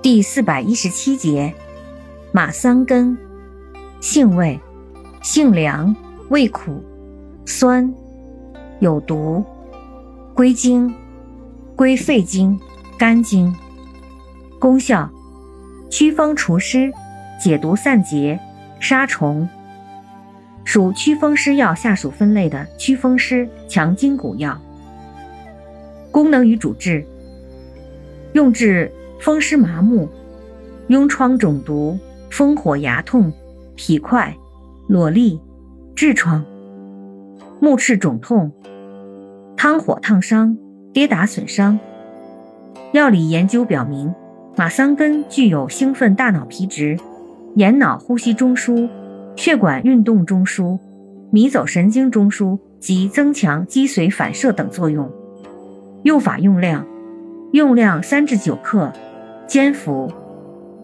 第四百一十七节，马桑根，性味，性凉，味苦，酸，有毒，归经，归肺经、肝经。功效：祛风除湿，解毒散结，杀虫。属祛风湿药下属分类的祛风湿强筋骨药。功能与主治：用治风湿麻木、痈疮肿毒、风火牙痛、痞块、瘰疬、痔疮、目赤肿痛、汤火烫伤、跌打损伤。药理研究表明。马桑根具有兴奋大脑皮质、眼脑呼吸中枢、血管运动中枢、迷走神经中枢及增强脊髓反射等作用。用法用量：用量三至九克，煎服，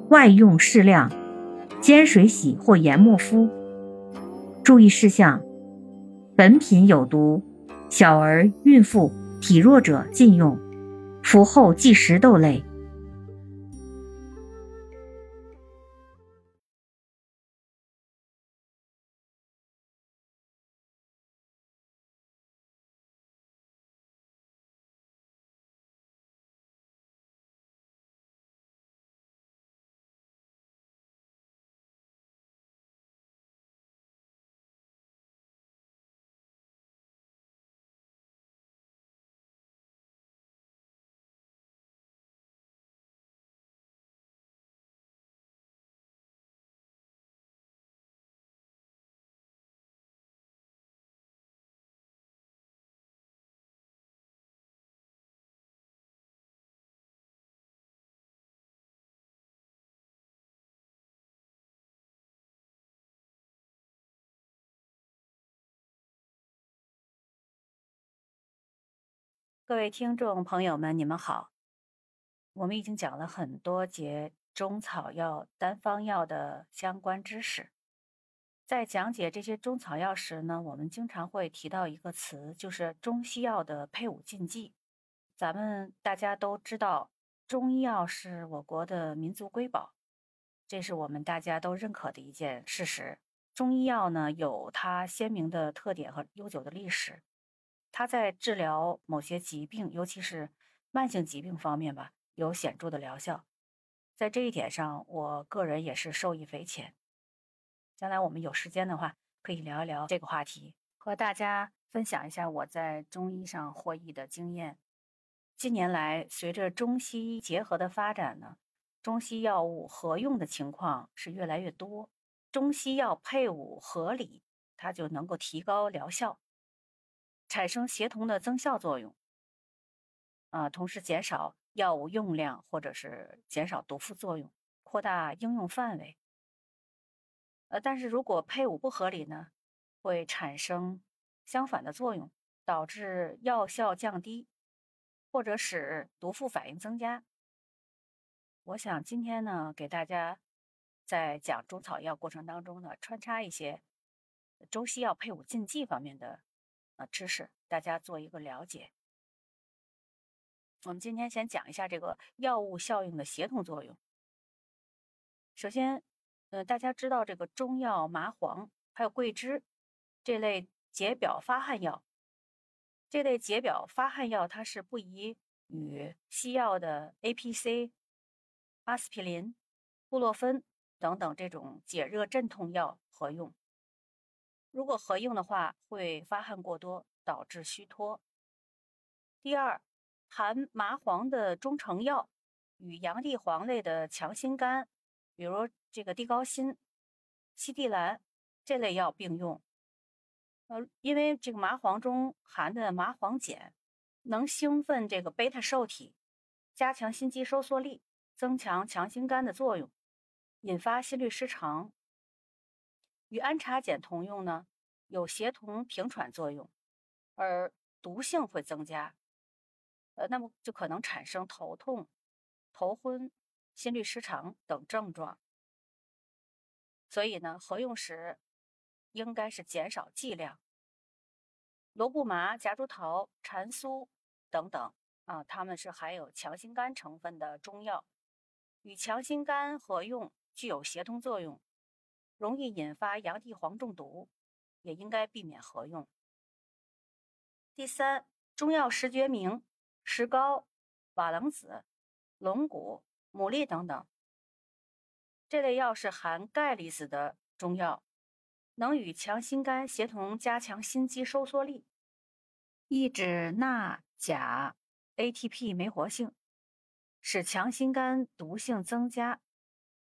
外用适量，煎水洗或研末敷。注意事项：本品有毒，小儿、孕妇、体弱者禁用，服后忌食豆类。各位听众朋友们，你们好。我们已经讲了很多节中草药、单方药的相关知识。在讲解这些中草药时呢，我们经常会提到一个词，就是中西药的配伍禁忌。咱们大家都知道，中医药是我国的民族瑰宝，这是我们大家都认可的一件事实。中医药呢，有它鲜明的特点和悠久的历史。它在治疗某些疾病，尤其是慢性疾病方面吧，有显著的疗效。在这一点上，我个人也是受益匪浅。将来我们有时间的话，可以聊一聊这个话题，和大家分享一下我在中医上获益的经验。近年来，随着中西医结合的发展呢，中西药物合用的情况是越来越多，中西药配伍合理，它就能够提高疗效。产生协同的增效作用，啊，同时减少药物用量，或者是减少毒副作用，扩大应用范围。呃，但是如果配伍不合理呢，会产生相反的作用，导致药效降低，或者使毒副反应增加。我想今天呢，给大家在讲中草药过程当中呢，穿插一些中西药配伍禁忌方面的。啊，知识大家做一个了解。我们今天先讲一下这个药物效应的协同作用。首先，呃，大家知道这个中药麻黄还有桂枝这类解表发汗药，这类解表发汗药它是不宜与西药的 A、P、C、阿司匹林、布洛芬等等这种解热镇痛药合用。如果合用的话，会发汗过多，导致虚脱。第二，含麻黄的中成药与洋地黄类的强心苷，比如这个地高辛、西地兰这类药并用。呃，因为这个麻黄中含的麻黄碱能兴奋这个贝塔受体，加强心肌收缩力，增强强心苷的作用，引发心律失常。与氨茶碱同用呢，有协同平喘作用，而毒性会增加，呃，那么就可能产生头痛、头昏、心律失常等症状。所以呢，合用时应该是减少剂量。罗布麻、夹竹桃、蟾酥等等啊，它们是含有强心苷成分的中药，与强心苷合用具有协同作用，容易引发洋地黄中毒，也应该避免合用。第三，中药石决明、石膏、瓦楞子、龙骨、牡蛎等等，这类药是含钙离子的中药，能与强心苷协同，加强心肌收缩力，抑制钠钾 ATP 酶活性，使强心苷毒性增加。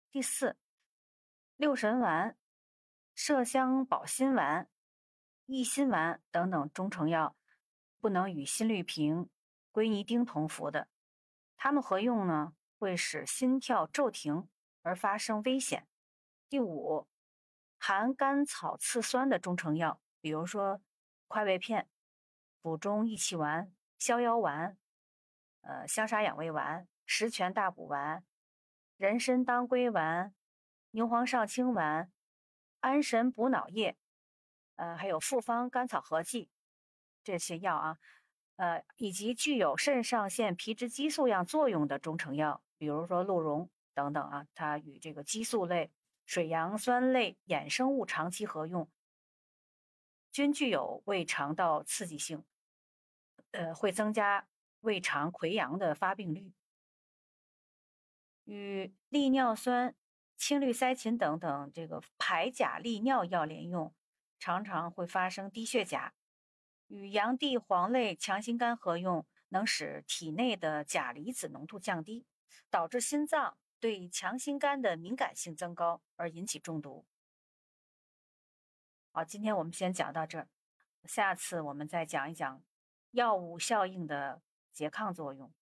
第四，六神丸、麝香保心丸、益心丸等等中成药。不能与心律平、归尼丁同服的，它们合用呢会使心跳骤停而发生危险。第五，含甘草次酸的中成药，比如说快胃片、补中益气丸、逍遥丸、呃香砂养胃丸、十全大补丸、人参当归丸、牛黄上清丸、安神补脑液，呃还有复方甘草合剂。这些药啊，呃，以及具有肾上腺皮质激素样作用的中成药，比如说鹿茸等等啊，它与这个激素类、水杨酸类衍生物长期合用，均具有胃肠道刺激性，呃，会增加胃肠溃疡的发病率。与利尿酸、青绿塞嗪等等这个排钾利尿药连用，常常会发生低血钾。与洋地黄类强心苷合用，能使体内的钾离子浓度降低，导致心脏对强心苷的敏感性增高，而引起中毒。好，今天我们先讲到这儿，下次我们再讲一讲药物效应的拮抗作用。